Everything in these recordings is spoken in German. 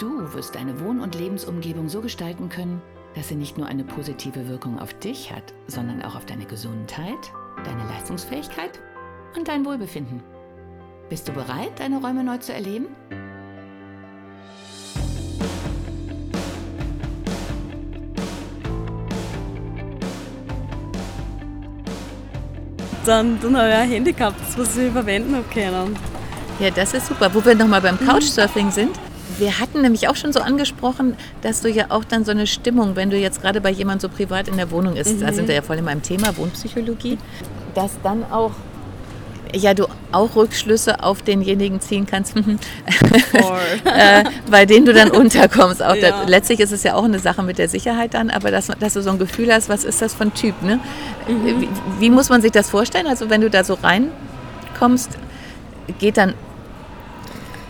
Du wirst deine Wohn- und Lebensumgebung so gestalten können, dass sie nicht nur eine positive Wirkung auf dich hat, sondern auch auf deine Gesundheit, deine Leistungsfähigkeit und dein Wohlbefinden. Bist du bereit, deine Räume neu zu erleben? Dann, dann habe ich ein Handy gehabt, was ich verwenden habe können. Ja, das ist super. Wo wir nochmal beim Couchsurfing sind. Wir hatten nämlich auch schon so angesprochen, dass du ja auch dann so eine Stimmung, wenn du jetzt gerade bei jemandem so privat in der Wohnung ist, da sind wir ja voll in meinem Thema Wohnpsychologie, dass dann auch ja, du auch Rückschlüsse auf denjenigen ziehen kannst, äh, bei denen du dann unterkommst. Auch Ja. da, letztlich ist es ja auch eine Sache mit der Sicherheit dann, aber dass, dass du so ein Gefühl hast, was ist das für ein Typ? Ne? Wie, wie muss man sich das vorstellen? Also wenn du da so reinkommst, geht dann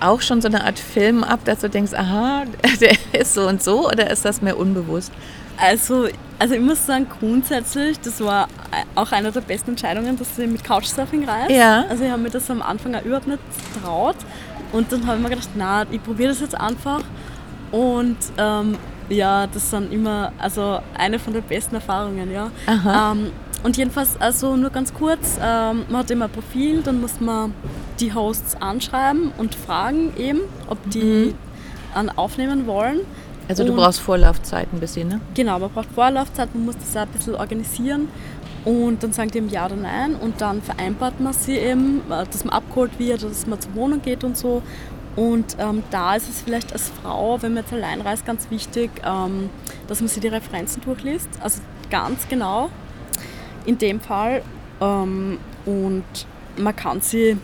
auch schon so eine Art Film ab, dass du denkst, aha, der ist so und so, oder ist das mehr unbewusst? Also, also ich muss sagen, grundsätzlich, das war auch eine der besten Entscheidungen, dass ich mit Couchsurfing reise. Ja. Also ich habe mir das am Anfang auch überhaupt nicht traut. Und dann habe ich mir gedacht, na, ich probiere das jetzt einfach. Und ähm, ja, das sind immer, also eine von den besten Erfahrungen, ja. Aha. Ähm, und jedenfalls, also nur ganz kurz, ähm, man hat immer ein Profil, dann muss man die Hosts anschreiben und fragen eben, ob die an aufnehmen wollen. Also du Und- brauchst Vorlaufzeit ein bisschen, ne? Genau, man braucht Vorlaufzeit, man muss das auch ein bisschen organisieren und dann sagen die eben ja oder nein und dann vereinbart man sie eben, äh, dass man abgeholt wird, dass man zur Wohnung geht und so. Und ähm, da ist es vielleicht als Frau, wenn man jetzt allein reist, ganz wichtig, ähm, dass man sich die Referenzen durchliest, also ganz genau in dem Fall. Ähm, und man kann sie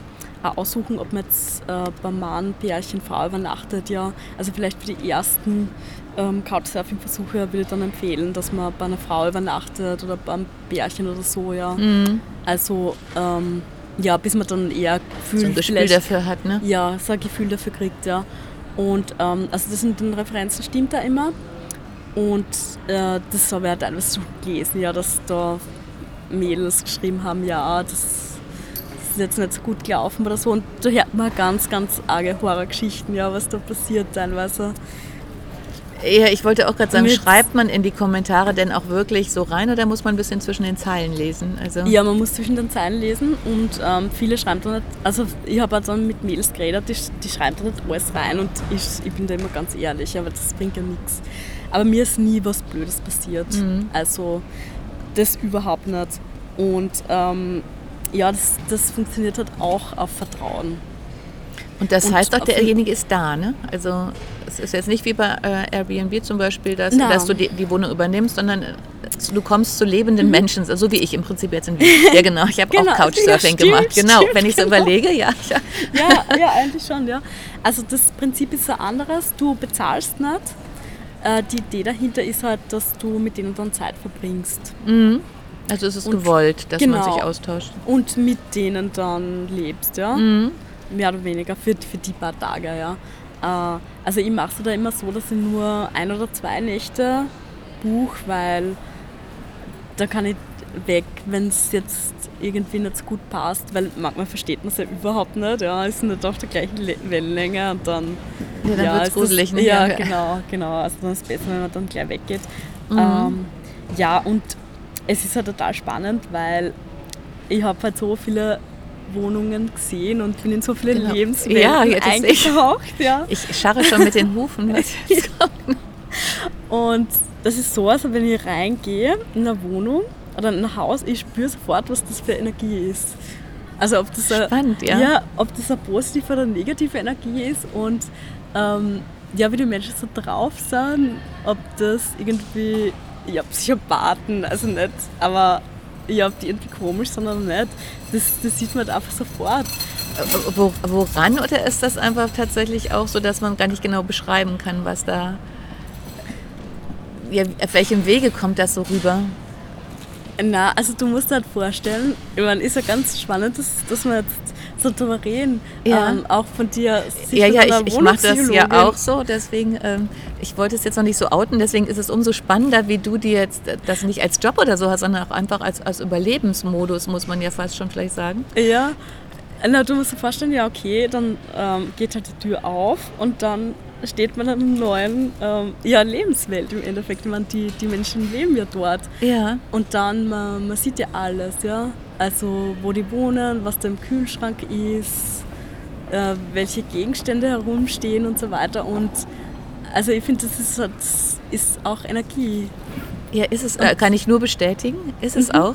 auch aussuchen, ob man jetzt äh, beim Mann, Pärchen, Frau übernachtet. Ja. Also vielleicht für die ersten ähm, Couchsurfing-Versuche würde ich dann empfehlen, dass man bei einer Frau übernachtet oder beim Pärchen oder so. Ja. Mhm. Also ähm, ja, bis man dann eher Gefühl, So vielleicht- dafür hat, ne? ja, so ein Gefühl dafür kriegt, ja. Und ähm, also das mit den Referenzen stimmt da immer. Und äh, das habe ich auch teilweise so gelesen, ja, dass da Mädels geschrieben haben, ja, das, ist jetzt nicht so gut gelaufen oder so. Und da hört man ganz, ganz arge Horrorgeschichten, ja, was da passiert teilweise. Ja, ich wollte auch gerade sagen, Mit- schreibt man in die Kommentare denn auch wirklich so rein oder muss man ein bisschen zwischen den Zeilen lesen? Also, Ja, man muss zwischen den Zeilen lesen und ähm, viele schreiben da nicht, also ich habe dann mit Mädels geredet, die, die schreiben da nicht alles rein und ich, ich bin da immer ganz ehrlich, aber das bringt ja nichts. Aber mir ist nie was Blödes passiert, also das überhaupt nicht. Und ähm, ja, das, das funktioniert halt auch auf Vertrauen. Und das Und heißt auch, derjenige ist da, ne? Also es ist jetzt nicht wie bei äh, Airbnb zum Beispiel, dass, dass du die, die Wohnung übernimmst, sondern äh, du kommst zu lebenden Menschen, so wie ich im Prinzip jetzt in Wien. Ja genau, ich habe Genau, auch Couchsurfing ja, stimmt, gemacht. Genau, stimmt, wenn ich so genau. überlege, ja. ja. Ja, ja, eigentlich schon, ja. Also das Prinzip ist ein anderes, du bezahlst nicht. Äh, die Idee dahinter ist halt, dass du mit denen dann Zeit verbringst. Also es ist Und- gewollt, dass man genau. sich austauscht. und mit denen dann lebst, ja. Mhm. Mehr oder weniger für, für die paar Tage, ja. Äh, also ich mache es da immer so, dass ich nur ein oder zwei Nächte buche, weil da kann ich weg, wenn es jetzt irgendwie nicht so gut passt, weil manchmal versteht man es ja überhaupt nicht, ja, ist nicht auf der gleichen Le- Wellenlänge und dann Ja, dann wird's ist gruselig, das? Ja, Ja. genau, genau. Also dann ist es besser, wenn man dann gleich weggeht. Mhm. Ähm, ja, und es ist halt total spannend, weil ich habe halt so viele Wohnungen gesehen und bin in so viele Genau. Lebenswelten Ja, ja, sehe ich. eingetaucht. Ja. Ich scharre schon mit den Hufen. Und das ist so, also wenn ich reingehe in eine Wohnung oder in ein Haus, ich spüre sofort, was das für Energie ist. Also ob das eine, Spannend, ja. ja, ob das eine positive oder negative Energie ist und ähm, ja, wie die Menschen so drauf sind, ob das irgendwie ja, Psychopathen, also nicht, aber ja, ob die irgendwie komisch sind oder nicht, das, das sieht man halt einfach sofort. Wo, woran oder ist das einfach tatsächlich auch so, dass man gar nicht genau beschreiben kann, was da, ja, auf welchem Wege kommt das so rüber? Na, also du musst dir halt vorstellen, ich meine, ist ja ganz spannend, dass, dass wir jetzt so drüber reden. Ja. Ähm, auch von dir. Ja, ja, ich, ich mache das ja auch so, deswegen, ähm, ich wollte es jetzt noch nicht so outen, deswegen ist es umso spannender, wie du dir jetzt das nicht als Job oder so hast, sondern auch einfach als, als Überlebensmodus, muss man ja fast schon vielleicht sagen. Ja, na, du musst dir vorstellen, ja, okay, dann ähm, geht halt die Tür auf und dann steht man in einer neuen ähm, ja, Lebenswelt im Endeffekt. Ich meine, die, die Menschen leben ja dort. Ja. Und dann, man, man sieht ja alles, ja. Also, wo die wohnen, was da im Kühlschrank ist, äh, welche Gegenstände herumstehen und so weiter. Und also, ich finde, das ist, das ist auch Energie. Ja, ist es, äh, kann ich nur bestätigen, ist es mhm. auch.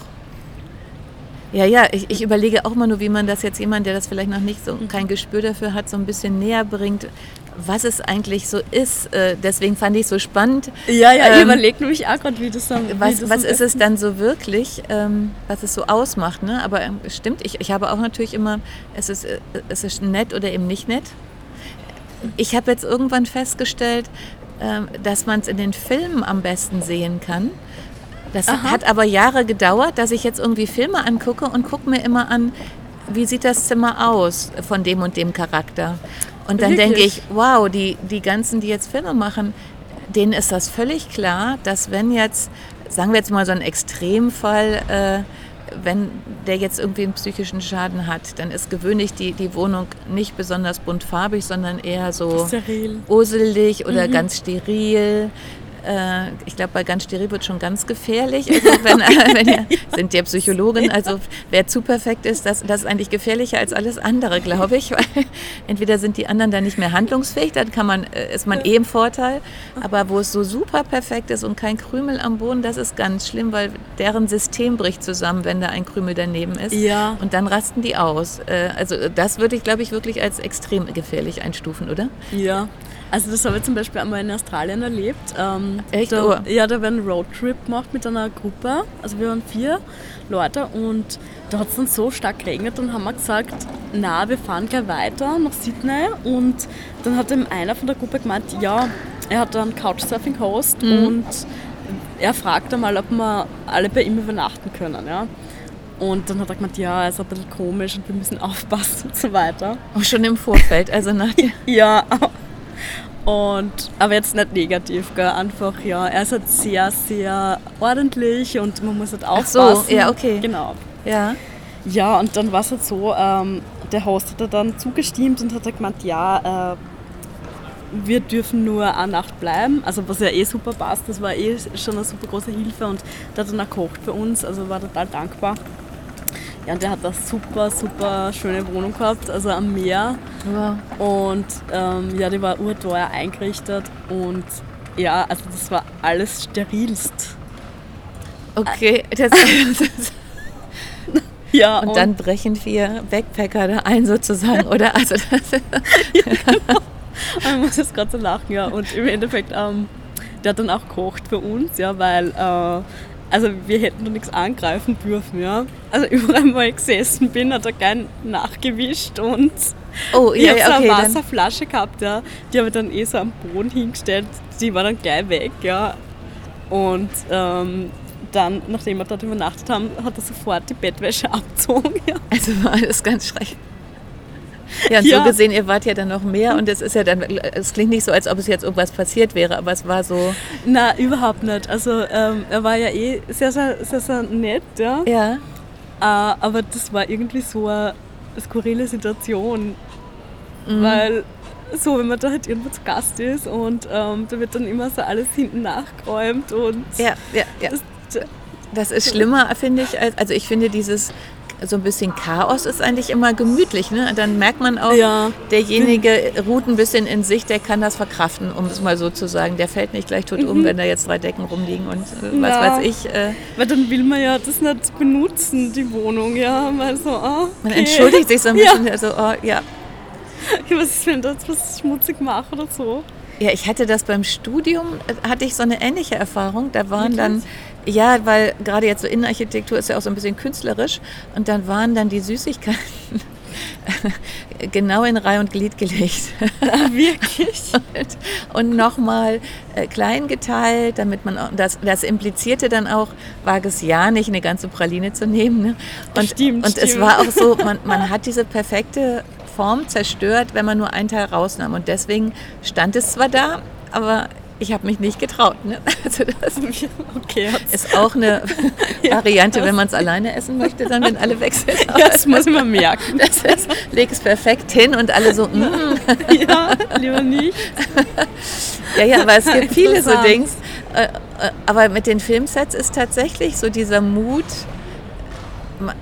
Ja, ja, ich, ich überlege auch mal nur, wie man das jetzt jemand, der das vielleicht noch nicht so kein Gespür dafür hat, so ein bisschen näher bringt, was es eigentlich so ist. Äh, deswegen fand ich es so spannend. Ja, ja, ähm, ich überlege nämlich auch gerade, wie das dann Was, das was ist es dann so wirklich, ähm, was es so ausmacht? Ne? Aber ähm, stimmt, ich, ich habe auch natürlich immer, es ist, äh, es ist nett oder eben nicht nett. Ich habe jetzt irgendwann festgestellt, ähm, dass man es in den Filmen am besten sehen kann das Aha. hat aber Jahre gedauert, dass ich jetzt irgendwie Filme angucke und gucke mir immer an, wie sieht das Zimmer aus von dem und dem Charakter. Und dann denke ich, wow, die, die ganzen, die jetzt Filme machen, denen ist das völlig klar, dass wenn jetzt, sagen wir jetzt mal so ein Extremfall, äh, wenn der jetzt irgendwie einen psychischen Schaden hat, dann ist gewöhnlich die, die Wohnung nicht besonders buntfarbig, sondern eher so steril. uselig oder mhm. ganz steril. Äh, ich glaube, bei ganz steril wird schon ganz gefährlich. Also wenn, wenn ihr, sind ja Psychologin, also wer zu perfekt ist, das, das ist eigentlich gefährlicher als alles andere, glaube ich. Weil entweder sind die anderen dann nicht mehr handlungsfähig, dann kann man, äh, ist man eh im Vorteil. Aber wo es so super perfekt ist und kein Krümel am Boden, das ist ganz schlimm, weil deren System bricht zusammen, wenn da ein Krümel daneben ist. Ja. Und dann rasten die aus. Äh, also das würde ich, glaube ich, wirklich als extrem gefährlich einstufen, oder? Ja. Also das habe ich zum Beispiel einmal in Australien erlebt. Ähm, Echt? Da, oh. Ja, da werden einen Roadtrip gemacht mit einer Gruppe. Also wir waren vier Leute und da hat es dann so stark geregnet und haben wir gesagt, na, wir fahren gleich weiter nach Sydney. Und dann hat eben einer von der Gruppe gemeint, ja, er hat einen Couchsurfing-Host mhm. und er fragt einmal, ob wir alle bei ihm übernachten können. Ja. Und dann hat er gemeint, ja, er ist ein bisschen komisch und wir müssen aufpassen und so weiter. Auch schon im Vorfeld, also nach Ja, und, aber jetzt nicht negativ, gell? einfach ja, er ist halt sehr, sehr ordentlich und man muss halt aufpassen. Ach so, ja, okay. Genau. Ja. Ja, und dann war es halt so, ähm, der Host hat dann zugestimmt und hat halt gemeint, ja, äh, wir dürfen nur eine Nacht bleiben, also was ja eh super passt, das war eh schon eine super große Hilfe und der hat dann auch gekocht für uns, also war total dankbar. Ja, und der hat eine super, super schöne Wohnung gehabt, also am Meer. Wow. Und ähm, ja, die war urteuer eingerichtet und ja, also das war alles sterilst. Okay, das, das ja, und, und, dann brechen vier Backpacker da ein sozusagen, oder? Also das ja, genau. Man muss jetzt gerade so lachen, ja. Und im Endeffekt, ähm, der hat dann auch gekocht für uns, ja, weil äh, also wir hätten da nichts angreifen dürfen, ja. Also überall, wo ich gesessen bin, hat er gern nachgewischt und oh, ich ja, habe so okay, eine Wasserflasche gehabt, ja. Die habe ich dann eh so am Boden hingestellt, die war dann gleich weg, ja. Und ähm, dann, nachdem wir dort übernachtet haben, hat er sofort die Bettwäsche abgezogen. Ja. Also war alles ganz schrecklich. Ja, und ja. so gesehen, ihr wart ja dann noch mehr und es ist ja dann, es klingt nicht so, als ob es jetzt irgendwas passiert wäre, aber es war so. Na, überhaupt nicht. Also ähm, er war ja eh sehr, sehr, sehr, sehr nett, ja. Ja. Äh, aber das war irgendwie so eine skurrile Situation, mhm. weil so, wenn man da halt irgendwo zu Gast ist und ähm, da wird dann immer so alles hinten nachgeräumt und. Ja, ja, ja. Das, das ist schlimmer, finde ich. Also ich finde dieses so ein bisschen Chaos ist eigentlich immer gemütlich. Ne? Dann merkt man auch, ja. derjenige ruht ein bisschen in sich, der kann das verkraften, um es mal so zu sagen. Der fällt nicht gleich tot mhm. um, wenn da jetzt drei Decken rumliegen und äh, was ja. weiß ich. Äh. Weil dann will man ja das nicht benutzen, die Wohnung. Ja, mal so, oh, okay. Man entschuldigt sich so ein bisschen, ja. also, oh, ja. Was ist, wenn das was schmutzig mache oder so? Ja, ich hatte das beim Studium, äh, hatte ich so eine ähnliche Erfahrung. Da waren dann ja, weil gerade jetzt so Innenarchitektur ist ja auch so ein bisschen künstlerisch und dann waren dann die Süßigkeiten genau in Reihe und Glied gelegt. Ah, wirklich? und, und nochmal äh, klein geteilt, damit man auch, das, das implizierte dann auch, wage es ja nicht, eine ganze Praline zu nehmen. Ne? Und, Stimmt, und es stimmt. war auch so, man, man hat diese perfekte Form zerstört, wenn man nur einen Teil rausnahm. Und deswegen stand es zwar da, aber ich habe mich nicht getraut. Ne? Also das Okay, ist auch eine Variante, wenn man es alleine essen möchte, dann wenn alle weg sind. ja, das muss mir merken. Das ist, leg es perfekt hin und alle so, mm. ja, lieber nicht. ja, ja, aber es gibt viele so. Dings. Äh, äh, Aber mit den Filmsets ist tatsächlich so dieser Mut.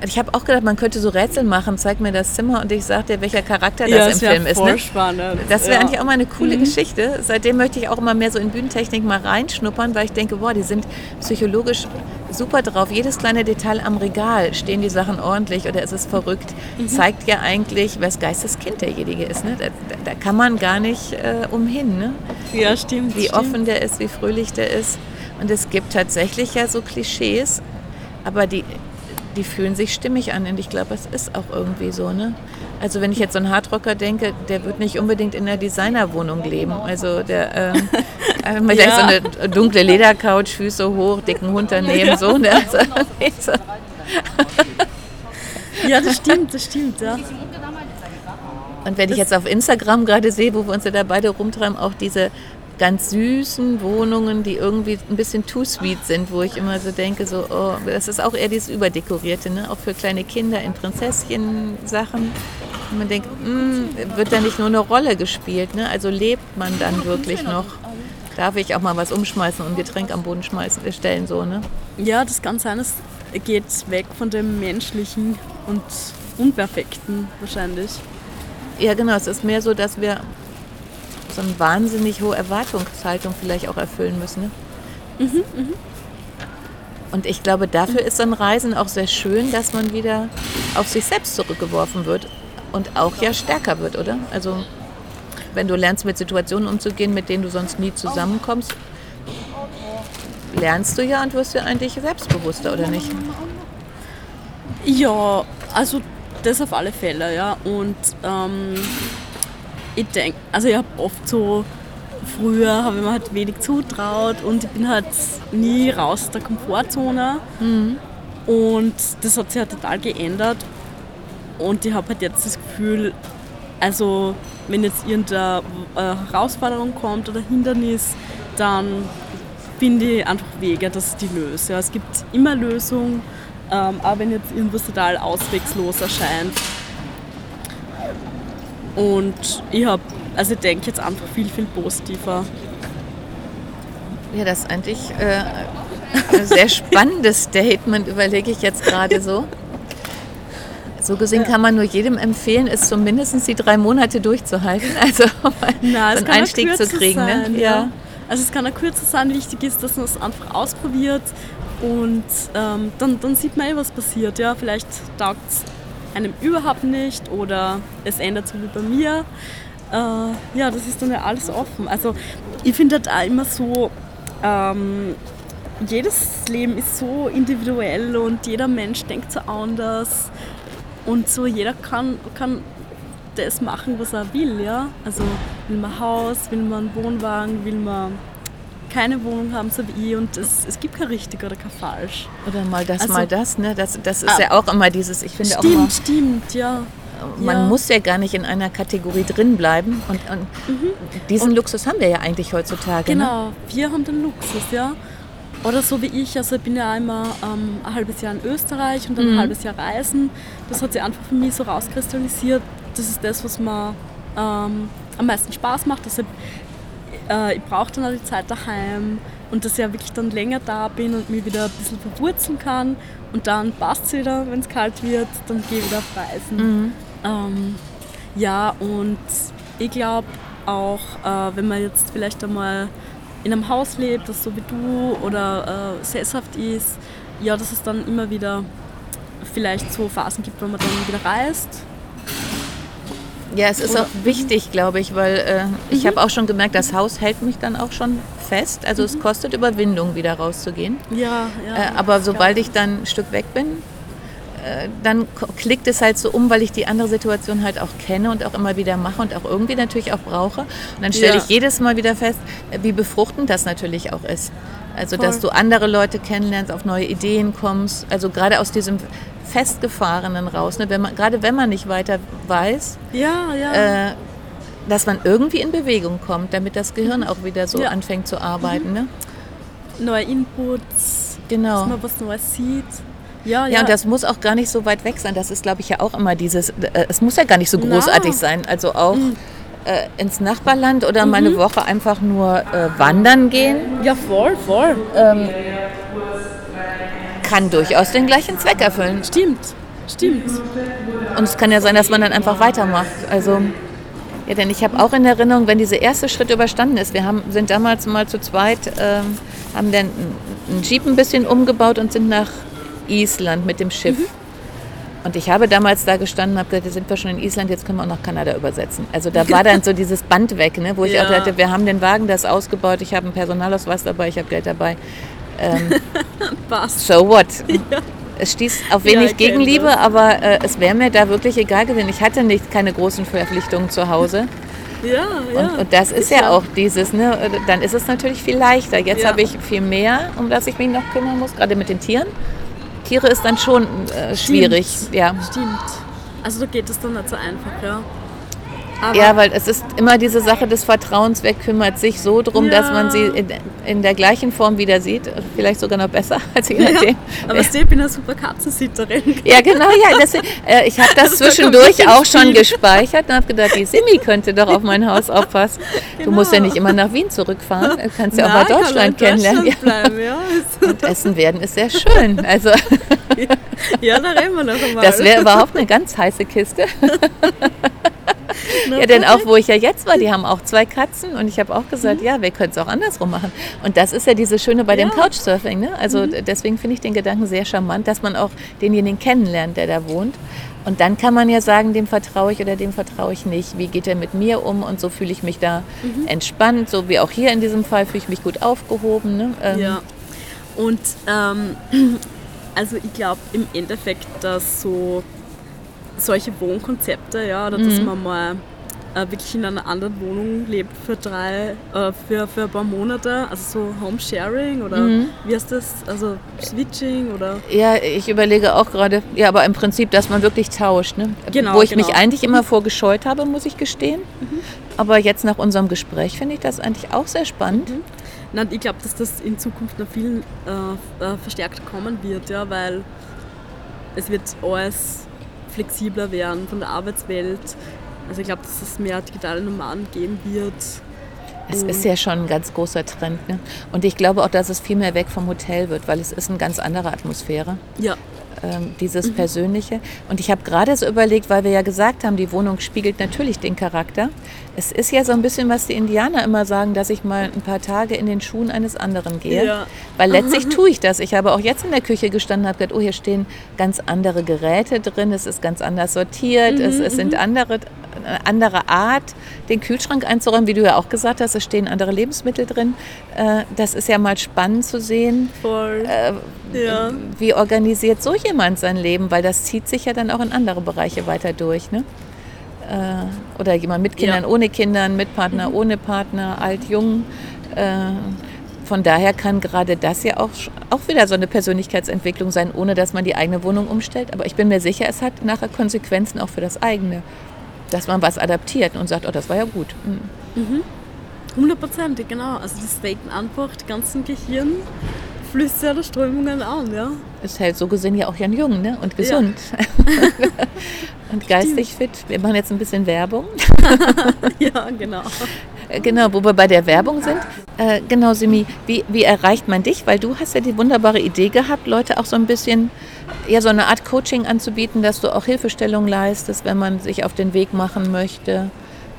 Ich habe auch gedacht, man könnte so Rätsel machen, zeig mir das Zimmer und ich sag dir, welcher Charakter das im das wär Film ist. Ne? spannend. Das wäre ja. eigentlich auch mal eine coole Mhm. Geschichte. Seitdem möchte ich auch immer mehr so in Bühnentechnik mal reinschnuppern, weil ich denke, boah, die sind psychologisch super drauf. Jedes kleine Detail am Regal, stehen die Sachen ordentlich oder ist es verrückt, Mhm. zeigt ja eigentlich, wes Geisteskind derjenige ist. Ne? Da, da kann man gar nicht äh, umhin, ne? Ja, stimmt. wie stimmt. offen der ist, wie fröhlich der ist. Und es gibt tatsächlich ja so Klischees, aber die, die fühlen sich stimmig an und ich glaube, es ist auch irgendwie so. Ne? Also wenn ich jetzt so einen Hardrocker denke, der wird nicht unbedingt in einer Designerwohnung leben. Also der ähm, äh, vielleicht Ja. so eine dunkle Ledercouch, Füße hoch, dicken Hund daneben, so. Ne? Also, so. Ja, das stimmt, das stimmt, ja. Und wenn ich jetzt auf Instagram gerade sehe, wo wir uns ja da beide rumtreiben, auch diese ganz süßen Wohnungen, die irgendwie ein bisschen too sweet sind, wo ich immer so denke, so, oh, das ist auch eher dieses Überdekorierte, ne? auch für kleine Kinder in Prinzesschen-Sachen. Und man denkt, mm, wird da nicht nur eine Rolle gespielt, ne? also lebt man dann wirklich noch? Darf ich auch mal was umschmeißen und ein Getränk am Boden schmeißen, äh, stellen, so, ne? Ja, das kann sein, es geht weg von dem Menschlichen und Unperfekten wahrscheinlich. Ja, genau, es ist mehr so, dass wir so eine wahnsinnig hohe Erwartungshaltung vielleicht auch erfüllen müssen. Ne? Und ich glaube, dafür ist ein Reisen auch sehr schön, dass man wieder auf sich selbst zurückgeworfen wird und auch ja stärker wird, oder? Also wenn du lernst, mit Situationen umzugehen, mit denen du sonst nie zusammenkommst, lernst du ja und wirst ja eigentlich selbstbewusster, oder nicht? Ja, also das auf alle Fälle, ja. Und ähm, ich denke, also ich habe oft so, früher habe ich mir halt wenig zutraut und ich bin halt nie raus aus der Komfortzone. Und das hat sich halt total geändert. Und ich habe halt jetzt das Gefühl, also wenn jetzt irgendeine äh, Herausforderung kommt oder Hindernis, dann finde ich einfach Wege, dass ich die löse. Ja, es gibt immer Lösungen, ähm, auch wenn jetzt irgendwas total auswegslos erscheint. Und ich habe, also ich denke jetzt einfach viel, viel positiver. Ja, das ist eigentlich äh, ein sehr spannendes Statement, überlege ich jetzt gerade so. So gesehen kann man nur jedem empfehlen, es zumindest die drei Monate durchzuhalten. Also um Na, so einen Einstieg zu kriegen. Sein, ne? ja. Also es kann auch kürzer sein. Wichtig ist, dass man es einfach ausprobiert und ähm, dann, dann sieht man eh, was passiert. Ja, vielleicht taugt es einem überhaupt nicht oder es ändert so wie bei mir. Äh, ja, das ist dann ja alles offen. Also ich finde halt auch immer so, ähm, jedes Leben ist so individuell und jeder Mensch denkt so anders und so jeder kann, kann das machen, was er will, ja. Also will man Haus, will man Wohnwagen, will man keine Wohnung haben, so wie ich und es, es gibt kein richtig oder kein falsch. Oder mal das, Also- mal das. Ne? Das, das ist Ah. ja auch immer dieses, ich finde auch immer, Stimmt, stimmt, ja. man ja. muss ja gar nicht in einer Kategorie drin bleiben. Und, und diesen Luxus haben wir ja eigentlich heutzutage. Ne? Mhm. Genau, wir haben den Luxus, ja. Oder so wie ich, also ich bin ja einmal ähm, ein halbes Jahr in Österreich und dann Mhm. ein halbes Jahr reisen. Das hat sich einfach für mich so rauskristallisiert. Das ist das, was mir ähm, am meisten Spaß macht. Deshalb, äh, ich brauche dann auch die Zeit daheim und dass ich ja wirklich dann länger da bin und mich wieder ein bisschen verwurzeln kann. Und dann passt es wieder, wenn es kalt wird, dann gehe ich wieder auf Reisen. Ähm, ja, und ich glaube auch, äh, wenn man jetzt vielleicht einmal in einem Haus lebt, das so wie du oder äh, sesshaft ist, ja, dass es dann immer wieder vielleicht so Phasen gibt, wo man dann wieder reist. Ja, es ist Oder- auch wichtig, glaube ich, weil äh, ich Mhm. habe auch schon gemerkt, das Haus hält mich dann auch schon fest. Also es kostet Überwindung, wieder rauszugehen. Ja, ja. Äh, aber sobald ich dann ein Stück weg bin, äh, dann klickt es halt so um, weil ich die andere Situation halt auch kenne und auch immer wieder mache und auch irgendwie natürlich auch brauche. Und dann stelle ja. ich jedes Mal wieder fest, wie befruchtend das natürlich auch ist. Also, Voll. dass du andere Leute kennenlernst, auf neue Ideen kommst. Also gerade aus diesem Festgefahrenen raus. Ne? Wenn man, gerade wenn man nicht weiter weiß, ja, ja. Äh, dass man irgendwie in Bewegung kommt, damit das Gehirn mhm. auch wieder so ja. anfängt zu arbeiten. Mhm. Ne? Neue Inputs, genau. dass man was Neues sieht. Ja, ja, ja, und das muss auch gar nicht so weit weg sein. Das ist, glaube ich, ja auch immer dieses, äh, es muss ja gar nicht so großartig Na. sein. Also auch mhm. äh, ins Nachbarland oder mhm. mal eine Woche einfach nur äh, wandern gehen. Ja, voll, voll. Ähm, kann durchaus den gleichen Zweck erfüllen. Stimmt, stimmt. Und es kann ja sein, dass man dann einfach weitermacht. Also, ja, denn ich habe auch in Erinnerung, wenn dieser erste Schritt überstanden ist, wir haben, sind damals mal zu zweit, ähm, haben dann einen Jeep ein bisschen umgebaut und sind nach Island mit dem Schiff. Mhm. Und ich habe damals da gestanden und habe gesagt, jetzt sind wir schon in Island, jetzt können wir auch nach Kanada übersetzen. Also da war dann so dieses Band weg, ne, wo ich ja. auch dachte, wir haben den Wagen, das ausgebaut, ich habe einen Personalausweis dabei, ich habe Geld dabei. Ähm, so what? Ja. Es stieß auf wenig ja, Gegenliebe, das. aber äh, es wäre mir da wirklich egal gewesen. Ich hatte nicht keine großen Verpflichtungen zu Hause. Ja, ja. Und, und das ist ja auch dieses, ne, dann ist es natürlich viel leichter. Jetzt habe ich viel mehr, um das ich mich noch kümmern muss, gerade mit den Tieren. Tiere ist dann schon äh, schwierig. Stimmt. Ja. Stimmt. Also da geht es dann nicht so einfach, ja. Aber ja, weil es ist immer diese Sache des Vertrauens, wer kümmert sich so drum, ja. dass man sie in, in, der gleichen Form wieder sieht, vielleicht sogar noch besser als je nachdem. Ja, aber ich bin eine super Katzensitterin. Ja, genau, ja. Das, äh, ich habe das, das zwischendurch auch schon gespeichert und habe gedacht, die Simi könnte doch auf mein Haus aufpassen. Genau. Du musst ja nicht immer nach Wien zurückfahren, du kannst ja auch mal Deutschland kennenlernen. Deutschland bleiben, ja. Und Essen werden ist sehr schön. Also ja, da reden wir noch einmal. Das wäre überhaupt eine ganz heiße Kiste. Ja, denn auch wo ich ja jetzt war, die haben auch zwei Katzen und ich habe auch gesagt, mhm. ja, wir können es auch andersrum machen. Und das ist ja dieses Schöne bei ja. dem Couchsurfing. Ne? Also mhm. deswegen finde ich den Gedanken sehr charmant, dass man auch denjenigen kennenlernt, der da wohnt. Und dann kann man ja sagen, dem vertraue ich oder dem vertraue ich nicht. Wie geht er mit mir um? Und so fühle ich mich da mhm. entspannt, so wie auch hier in diesem Fall fühle ich mich gut aufgehoben. Ne? Ähm, ja. Und ähm, also ich glaube im Endeffekt, dass so solche Wohnkonzepte, ja, oder dass mhm. man mal äh, wirklich in einer anderen Wohnung lebt für drei, äh, für, für ein paar Monate, also so Homesharing oder mhm. wie heißt das, also Switching oder? Ja, ich überlege auch gerade, ja, aber im Prinzip, dass man wirklich tauscht, ne? Genau, Wo ich genau. mich eigentlich immer vorgescheut habe, muss ich gestehen. Mhm. Aber jetzt nach unserem Gespräch finde ich das eigentlich auch sehr spannend. Mhm. Nein, ich glaube, dass das in Zukunft noch viel äh, äh, verstärkt kommen wird, ja, weil es wird alles flexibler werden von der Arbeitswelt. Also ich glaube, dass es mehr digitale Nomaden geben wird. Es ist ja schon ein ganz großer Trend. Ne? Und ich glaube auch, dass es viel mehr weg vom Hotel wird, weil es ist eine ganz andere Atmosphäre. Ja. Ähm, dieses mhm. Persönliche. Und ich habe gerade so überlegt, weil wir ja gesagt haben, die Wohnung spiegelt natürlich den Charakter. Es ist ja so ein bisschen, was die Indianer immer sagen, dass ich mal ein paar Tage in den Schuhen eines anderen gehe. Ja. Weil letztlich tue ich das. Ich habe auch jetzt in der Küche gestanden und habe gedacht, oh, hier stehen ganz andere Geräte drin, es ist ganz anders sortiert, mhm, es, es sind mhm. andere, eine andere Art, den Kühlschrank einzuräumen, wie du ja auch gesagt hast, es stehen andere Lebensmittel drin. Äh, das ist ja mal spannend zu sehen. Voll. Äh, ja. Wie organisiert so jemand sein Leben? Weil das zieht sich ja dann auch in andere Bereiche weiter durch. Ne? Äh, oder jemand mit Kindern, ja. ohne Kindern, mit Partner, mhm. ohne Partner, alt, jung. Von daher kann gerade das ja auch, auch wieder so eine Persönlichkeitsentwicklung sein, ohne dass man die eigene Wohnung umstellt. Aber ich bin mir sicher, es hat nachher Konsequenzen auch für das eigene dass man was adaptiert und sagt, oh, das war ja gut. Mhm. Hundertprozentig, genau. Also das regt einfach die ganzen Gehirnflüsse oder Strömungen an, ja. Es hält so gesehen ja auch Jan Jung ne? und gesund. Ja. und geistig fit. Wir machen jetzt ein bisschen Werbung. ja, genau. Äh, genau, wo wir bei der Werbung sind. Äh, genau, Simi, wie, wie erreicht man dich? Weil du hast ja die wunderbare Idee gehabt, Leute auch so ein bisschen, ja, so eine Art Coaching anzubieten, dass du auch Hilfestellung leistest, wenn man sich auf den Weg machen möchte.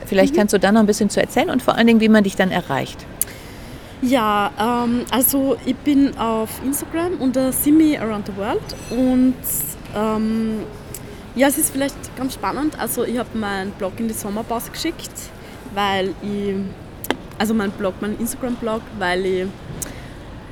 Vielleicht mhm. kannst du da noch ein bisschen zu erzählen und vor allen Dingen, wie man dich dann erreicht. Ja, ähm, also ich bin auf Instagram unter Simi Around the World und ähm, ja, es ist vielleicht ganz spannend. Also ich habe meinen Blog in die Sommerpause geschickt weil ich, also mein Blog, mein Instagram-Blog, weil ich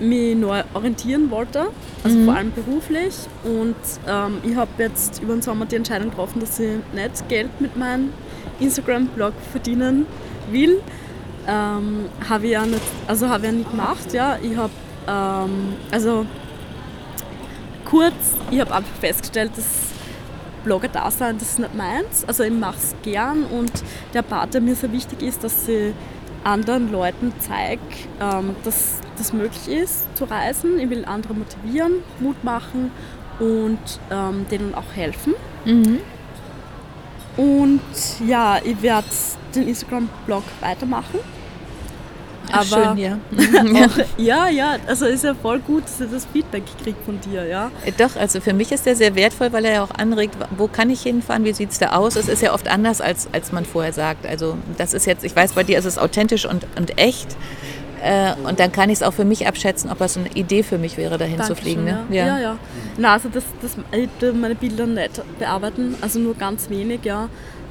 mich neu orientieren wollte, also mhm. vor allem beruflich. Und ähm, ich habe jetzt über den Sommer die Entscheidung getroffen, dass ich nicht Geld mit meinem Instagram-Blog verdienen will. Ähm, habe ich ja nicht, also habe ich ja nicht gemacht. Ja. Ich habe, ähm, also kurz, ich habe einfach festgestellt, dass Blogger da sein, das ist nicht meins. Also ich mache es gern und der Part, der mir sehr wichtig ist, dass ich anderen Leuten zeige, ähm, dass das möglich ist zu reisen. Ich will andere motivieren, Mut machen und ähm, denen auch helfen. Mhm. Und ja, ich werde den Instagram-Blog weitermachen. Ach, aber schön, ja. auch, ja, ja, also ist ja voll gut, dass ich das Feedback kriege von dir, ja. Äh, doch, also für mich ist der sehr wertvoll, weil er ja auch anregt, wo kann ich hinfahren, wie sieht es da aus? Es ist ja oft anders, als, als man vorher sagt. Also das ist jetzt, ich weiß, bei dir ist es authentisch und, und echt. Äh, und dann kann ich es auch für mich abschätzen, ob das eine Idee für mich wäre, dahin Dankeschön, zu fliegen. Ne? Ja. ja, ja. Na, also das, das, ich meine Bilder nicht bearbeiten, also nur ganz wenig, ja.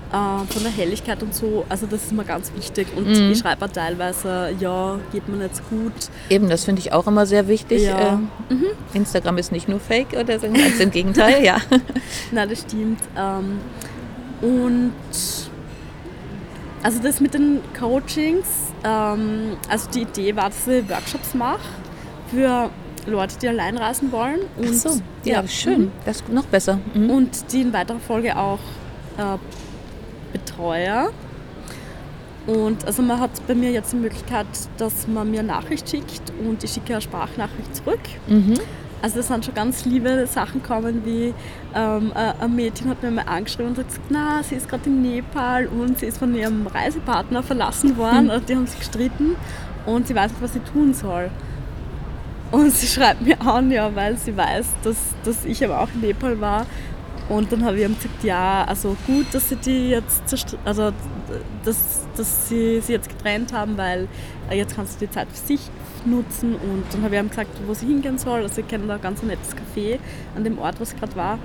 Äh, von der Helligkeit und so, also das ist mir ganz wichtig. Und mhm. ich schreibe auch teilweise, ja, geht mir nicht gut. Eben, das finde ich auch immer sehr wichtig. Ja. Äh, mhm. Instagram ist nicht nur Fake oder so, ganz im Gegenteil, ja. Nein, das stimmt. Ähm, und also das mit den Coachings, ähm, also die Idee war, dass ich Workshops mache für Leute, die allein reisen wollen. Und, Ach so, ja, ja schön, mhm. das ist noch besser. Mhm. Und die in weiterer Folge auch äh, betreue. Und also man hat bei mir jetzt die Möglichkeit, dass man mir eine Nachricht schickt und ich schicke eine Sprachnachricht zurück. Mhm. Also es sind schon ganz liebe Sachen kommen, wie ähm, ein Mädchen hat mir mal angeschrieben und hat gesagt, na, sie ist gerade in Nepal und sie ist von ihrem Reisepartner verlassen worden mhm. und die haben sich gestritten und sie weiß nicht, was sie tun soll. Und sie schreibt mir an, ja, weil sie weiß, dass, dass ich aber auch in Nepal war. Und dann habe ich ihm gesagt, ja, also gut, dass sie die jetzt also dass, dass sie sie jetzt getrennt haben, weil jetzt kannst du die Zeit für sich nutzen. Und dann habe ich ihm gesagt, wo sie hingehen soll. Also ich kenne da ein ganz nettes Café an dem Ort, wo sie gerade war.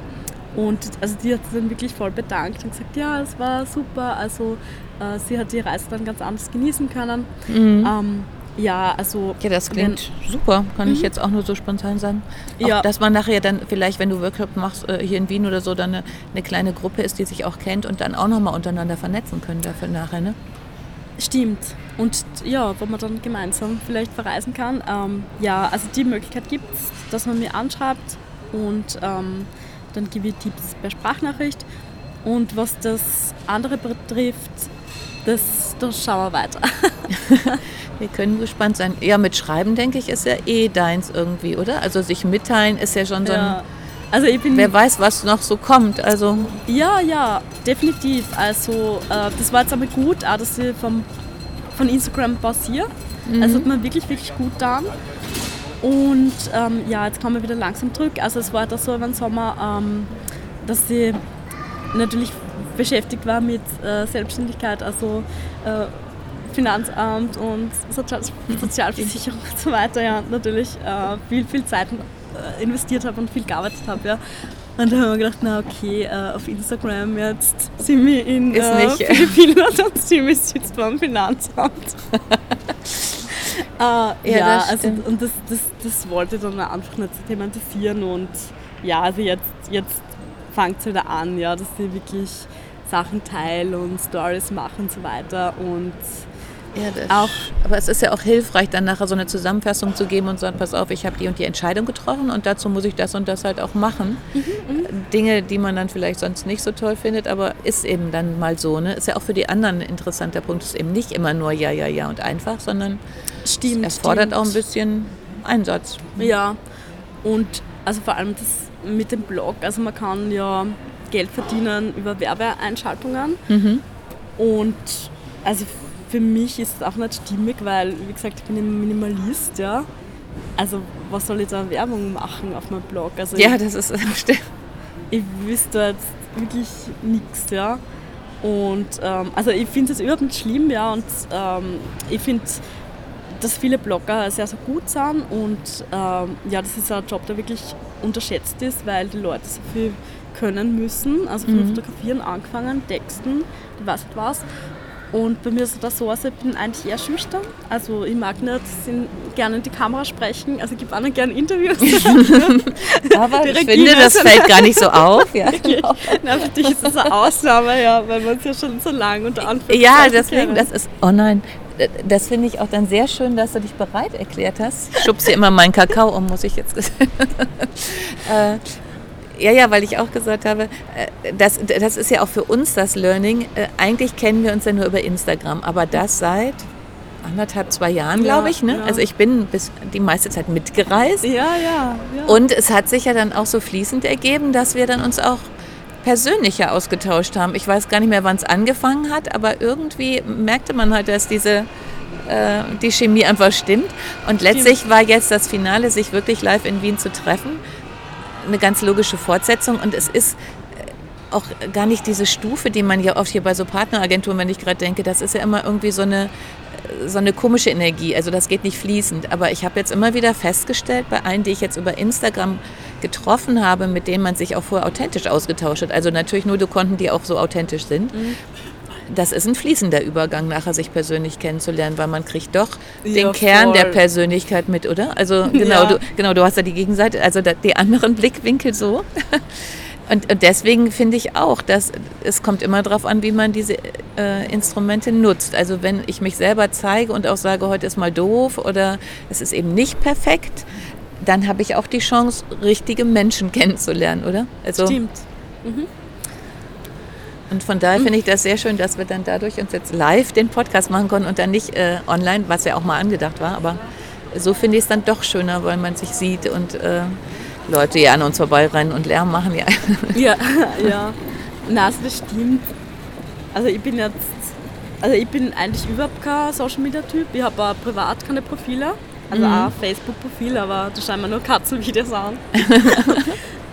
Und also die hat sich dann wirklich voll bedankt und gesagt, ja, es war super. Also äh, sie hat die Reise dann ganz anders genießen können. Mhm. Ähm, ja, also. Ja, das klingt wenn, super, kann mhm. ich jetzt auch nur so spontan sagen. Auch, ja. Dass man nachher dann vielleicht, wenn du Workshop machst, äh, hier in Wien oder so, dann eine, eine kleine Gruppe ist, die sich auch kennt und dann auch nochmal untereinander vernetzen können dafür nachher, ne? Stimmt. Und ja, wo man dann gemeinsam vielleicht verreisen kann. Ähm, ja, also die Möglichkeit gibt es, dass man mir anschreibt und ähm, dann gebe ich Tipps per Sprachnachricht. Und was das andere betrifft, das, das schauen wir weiter. wir können gespannt sein. Ja, mit Schreiben, denke ich, ist ja eh deins irgendwie, oder? Also sich mitteilen ist ja schon so ein... Also ich bin, Wer weiß, was noch so kommt. Also ja, ja, definitiv. Also äh, das war jetzt aber gut, auch dass ich vom, von Instagram basiere. Mhm. Also hat man wirklich, wirklich gut getan. Und ähm, ja, jetzt kommen wir wieder langsam zurück. Also es war da so den Sommer, ähm, dass ich natürlich beschäftigt war mit äh, Selbstständigkeit, also äh, Finanzamt und Sozial Sozialversicherung und so weiter, ja, natürlich äh, viel, viel Zeit äh, investiert habe und viel gearbeitet habe, ja. Und da haben wir gedacht, na okay, äh, auf Instagram jetzt sind wir in äh, Philippinen und Simi sitzt beim Finanzamt. äh, ja, ja also und das, das, das wollte ich dann einfach nicht thematisieren und ja, also jetzt, jetzt fängt es wieder an, ja, dass ich wirklich Sachen teile und Stories mache und so weiter und ja, auch, aber es ist ja auch hilfreich, dann nachher so eine Zusammenfassung zu geben und sagen, pass auf, ich habe die und die Entscheidung getroffen und dazu muss ich das und das halt auch machen. Mhm, mhm, Dinge, die man dann vielleicht sonst nicht so toll findet, aber ist eben dann mal so. Ne? Ist ja auch für die anderen ein interessanter Punkt. Es ist eben nicht immer nur ja, ja, ja und einfach, sondern stimmt, es fordert stimmt. auch ein bisschen Einsatz. Ja, und also vor allem das mit dem Blog, also man kann ja Geld verdienen über Werbeeinschaltungen mhm. und also für mich ist es auch nicht stimmig, weil, wie gesagt, ich bin ein Minimalist, ja. Also, was soll ich da Werbung machen auf meinem Blog? Also ja, das ist stimmt. Ich wüsste jetzt wirklich nichts, ja. Und ähm, also ich finde es überhaupt nicht schlimm, ja. Und ähm, ich finde, dass viele Blogger sehr, sehr gut sind. Und ähm, ja, das ist ein Job, der wirklich unterschätzt ist, weil die Leute so viel können müssen. Also von mhm. Fotografieren angefangen, Texten, ich weiß nicht was. Und bei mir ist das so, also ich bin eigentlich eher schüchtern. Also ich mag nicht gerne in die Kamera sprechen, also ich gebe anderen gerne Interviews. Aber ich finde, das fällt gar nicht so auf. Ja, genau. Na, für dich ist das eine Ausnahme, ja, weil man es ja schon so lange unter Anführungszeichen Ja, deswegen, das ist, oh nein, das finde ich auch dann sehr schön, dass du dich bereit erklärt hast. Ich schubse immer meinen Kakao um, muss ich jetzt äh, ja, ja, weil ich auch gesagt habe, äh, das, das ist ja auch für uns das Learning. Äh, eigentlich kennen wir uns ja nur über Instagram, aber das seit anderthalb, zwei Jahren, glaube ich. Ne? Ja. Also ich bin bis die meiste Zeit mitgereist. Ja, ja, ja. Und es hat sich ja dann auch so fließend ergeben, dass wir dann uns auch persönlicher ausgetauscht haben. Ich weiß gar nicht mehr, wann es angefangen hat, aber irgendwie merkte man halt, dass diese äh, die Chemie einfach stimmt. Und letztlich war jetzt das Finale, sich wirklich live in Wien zu treffen eine ganz logische Fortsetzung und es ist äh, auch gar nicht diese Stufe, die man ja oft hier bei so Partneragenturen, wenn ich gerade denke, das ist ja immer irgendwie so eine, äh, so eine komische Energie. Also das geht nicht fließend. Aber ich habe jetzt immer wieder festgestellt, bei allen, die ich jetzt über Instagram getroffen habe, mit denen man sich auch vorher authentisch ausgetauscht hat. Also natürlich nur die Konten, die auch so authentisch sind. Mhm das ist ein fließender Übergang, nachher sich persönlich kennenzulernen, weil man kriegt doch den ja, Kern der Persönlichkeit mit, oder? Also genau, ja. du, genau, du hast ja die Gegenseite, also die anderen Blickwinkel so. Und, und deswegen finde ich auch, dass es kommt immer darauf an, wie man diese äh, Instrumente nutzt. Also wenn ich mich selber zeige und auch sage, heute ist mal doof oder es ist eben nicht perfekt, dann habe ich auch die Chance, richtige Menschen kennenzulernen, oder? Also, Stimmt. Mhm. Und von daher finde ich das sehr schön, dass wir dann dadurch uns jetzt live den Podcast machen konnten und dann nicht äh, online, was ja auch mal angedacht war. Aber so finde ich es dann doch schöner, weil man sich sieht und äh, Leute ja an uns vorbeirennen und Lärm machen. Ja, ja. ja. Na, das stimmt. Also ich bin jetzt, also ich bin eigentlich überhaupt kein Social Media Typ. Ich habe privat keine Profile. Also mhm. auch Facebook-Profil, aber da schauen wir nur Katzenvideos an.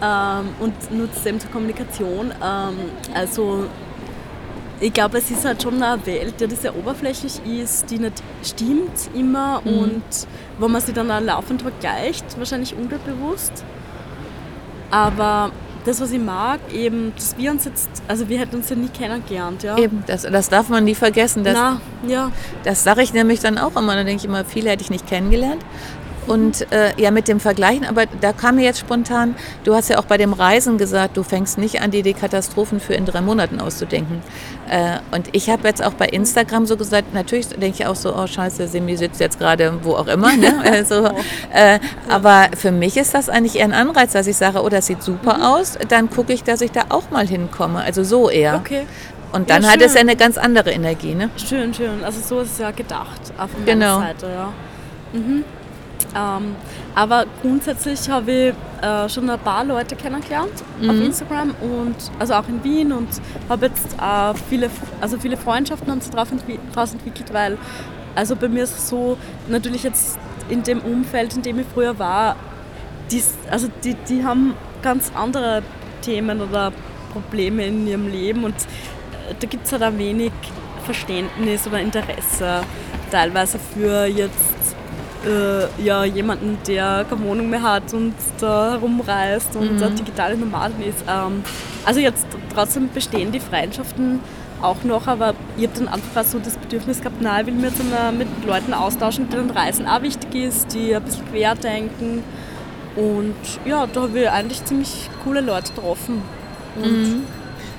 ähm, und nutze es eben zur Kommunikation. Ähm, also ich glaube, es ist halt schon eine Welt, die sehr oberflächlich ist, die nicht stimmt immer mhm. und wo man sich dann auch laufend vergleicht, wahrscheinlich unterbewusst. Aber das, was ich mag, eben, dass wir uns jetzt, also wir hätten uns ja nie kennengelernt, ja. Eben, das, das darf man nie vergessen. Das, Na, ja. Das sage ich nämlich dann auch immer. Da denke ich immer, viele hätte ich nicht kennengelernt. Und äh, ja, mit dem Vergleichen, aber da kam mir jetzt spontan, du hast ja auch bei dem Reisen gesagt, du fängst nicht an, dir die Katastrophen für in drei Monaten auszudenken. Äh, und ich habe jetzt auch bei Instagram so gesagt, natürlich denke ich auch so, oh scheiße, Simi sitzt jetzt gerade wo auch immer. Ne? Also, äh, aber für mich ist das eigentlich eher ein Anreiz, dass ich sage, oh, das sieht super mhm. aus, dann gucke ich, dass ich da auch mal hinkomme. Also so eher. Okay. Und dann ja, hat es ja eine ganz andere Energie, ne? Schön, schön. Also so ist es ja gedacht, auf genau. Seite, ja. Mhm. Ähm, aber grundsätzlich habe ich äh, schon ein paar Leute kennengelernt mhm. auf Instagram und also auch in Wien und habe jetzt äh, viele, also viele Freundschaften haben sich daraus entwickelt, weil also bei mir ist es so, natürlich jetzt in dem Umfeld, in dem ich früher war, die, also die, die haben ganz andere Themen oder Probleme in ihrem Leben und äh, da gibt es halt ein wenig Verständnis oder Interesse teilweise für jetzt äh, ja, jemanden, der keine Wohnung mehr hat und da herumreist und mhm. digitale Nomaden ist. Ähm, also jetzt trotzdem bestehen die Freundschaften auch noch, aber ich habe dann einfach so das Bedürfnis gehabt, nein, ich will mich jetzt mit Leuten austauschen, denen Reisen auch wichtig ist, die ein bisschen querdenken. Und ja, da habe ich eigentlich ziemlich coole Leute getroffen. Mhm.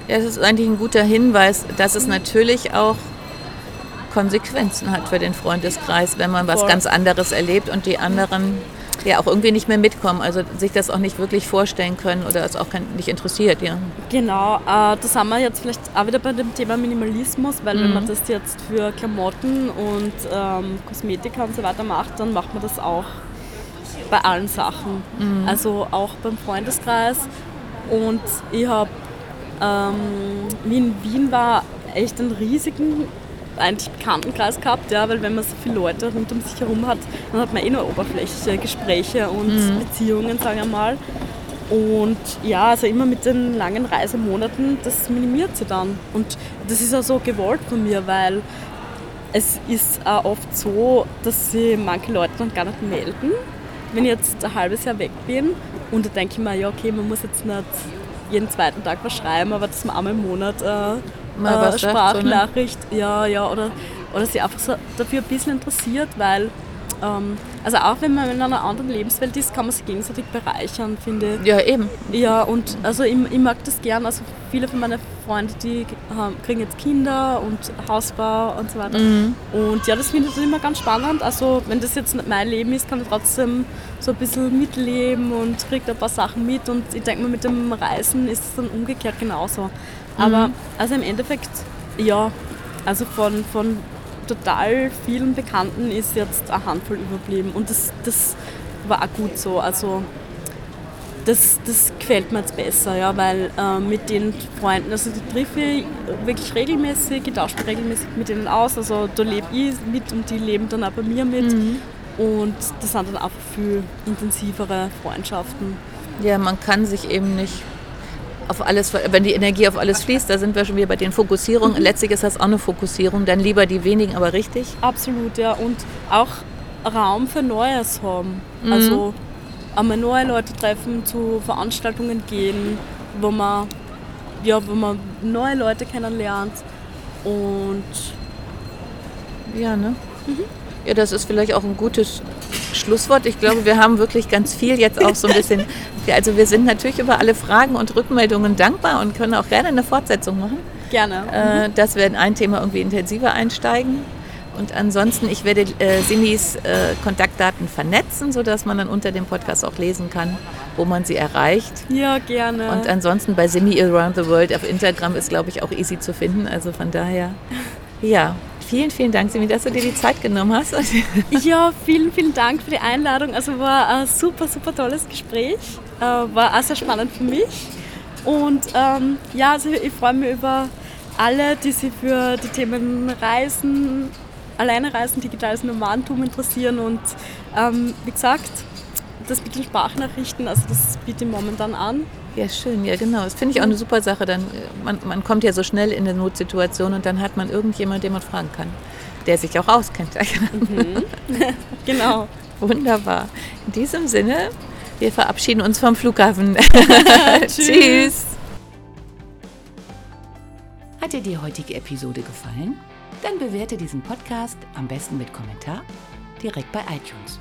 Ja, das ist eigentlich ein guter Hinweis, dass es natürlich auch Konsequenzen hat für den Freundeskreis, wenn man was ganz anderes erlebt und die anderen ja auch irgendwie nicht mehr mitkommen, also sich das auch nicht wirklich vorstellen können oder es auch nicht interessiert, ja. Genau, äh, das haben wir jetzt vielleicht auch wieder bei dem Thema Minimalismus, weil mhm. wenn man das jetzt für Klamotten und ähm, Kosmetika und so weiter macht, dann macht man das auch bei allen Sachen. Mhm. Also auch beim Freundeskreis. Und ich habe, ähm, wie in Wien war, echt einen riesigen eigentlich Bekanntenkreis gehabt, ja, weil wenn man so viele Leute rund um sich herum hat, dann hat man eh nur oberflächliche Gespräche und mhm. Beziehungen, sagen wir mal. Und ja, also immer mit den langen Reisemonaten, das minimiert sie dann. Und das ist auch so gewollt von mir, weil es ist auch oft so, dass sich manche Leute dann gar nicht melden, wenn ich jetzt ein halbes Jahr weg bin. Und da denke ich mir, ja okay, man muss jetzt nicht jeden zweiten Tag was schreiben, aber dass man einmal im Monat äh, äh, Sprachnachricht, so, ne? ja, ja, oder, oder sie einfach so dafür ein bisschen interessiert, weil ähm, also auch wenn man in einer anderen Lebenswelt ist, kann man sich gegenseitig bereichern, finde ich. Ja, eben. Ja, und also ich, ich mag das gern. Also viele von meinen Freunden, die haben, kriegen jetzt Kinder und Hausbau und so weiter. Mhm. Und ja, das finde ich immer ganz spannend. Also wenn das jetzt nicht mein Leben ist, kann ich trotzdem so ein bisschen mitleben und kriege ein paar Sachen mit. Und ich denke mal, mit dem Reisen ist es dann umgekehrt genauso. Aber mhm. also im Endeffekt, ja, also von, von total vielen Bekannten ist jetzt eine Handvoll überblieben. Und das, das war auch gut so. Also das, das gefällt mir jetzt besser, ja, weil äh, mit den Freunden, also die treffe ich wirklich regelmäßig, ich tausche regelmäßig mit denen aus. Also da lebe ich mit und die leben dann auch bei mir mit. Mhm. Und das sind dann einfach viel intensivere Freundschaften. Ja, man kann sich eben nicht auf alles, wenn die Energie auf alles fließt, da sind wir schon wieder bei den Fokussierungen. Mhm. Letztlich ist das auch eine Fokussierung, dann lieber die wenigen, aber richtig. Absolut, ja. Und auch Raum für Neues haben. Mhm. Also einmal neue Leute treffen, zu Veranstaltungen gehen, wo man, ja, wo man neue Leute kennenlernt. Und ja, ne? Mhm. Ja, das ist vielleicht auch ein gutes Schlusswort. Ich glaube, wir haben wirklich ganz viel jetzt auch so ein bisschen. Also wir sind natürlich über alle Fragen und Rückmeldungen dankbar und können auch gerne eine Fortsetzung machen. Gerne. Äh, dass wir in ein Thema irgendwie intensiver einsteigen. Und ansonsten, ich werde äh, Simis äh, Kontaktdaten vernetzen, sodass man dann unter dem Podcast auch lesen kann, wo man sie erreicht. Ja, gerne. Und ansonsten bei Simi Around the World auf Instagram ist, glaube ich, auch easy zu finden. Also von daher, ja, Vielen, vielen Dank, Simi, dass du dir die Zeit genommen hast. ja, vielen, vielen Dank für die Einladung. Also war ein super, super tolles Gespräch. Äh, war auch sehr spannend für mich. Und ähm, ja, also ich freue mich über alle, die sich für die Themen Reisen, alleine Reisen, digitales Nomadentum interessieren. Und ähm, wie gesagt, das mit den Sprachnachrichten, also das biete ich momentan an. Ja, schön, ja genau. Das finde ich auch eine super Sache. Dann, äh, man, man kommt ja so schnell in eine Notsituation und dann hat man irgendjemand, den man fragen kann, der sich auch auskennt. Mhm. genau. Wunderbar. In diesem Sinne, wir verabschieden uns vom Flughafen. Tschüss. Hat dir die heutige Episode gefallen? Dann bewerte diesen Podcast am besten mit Kommentar direkt bei iTunes.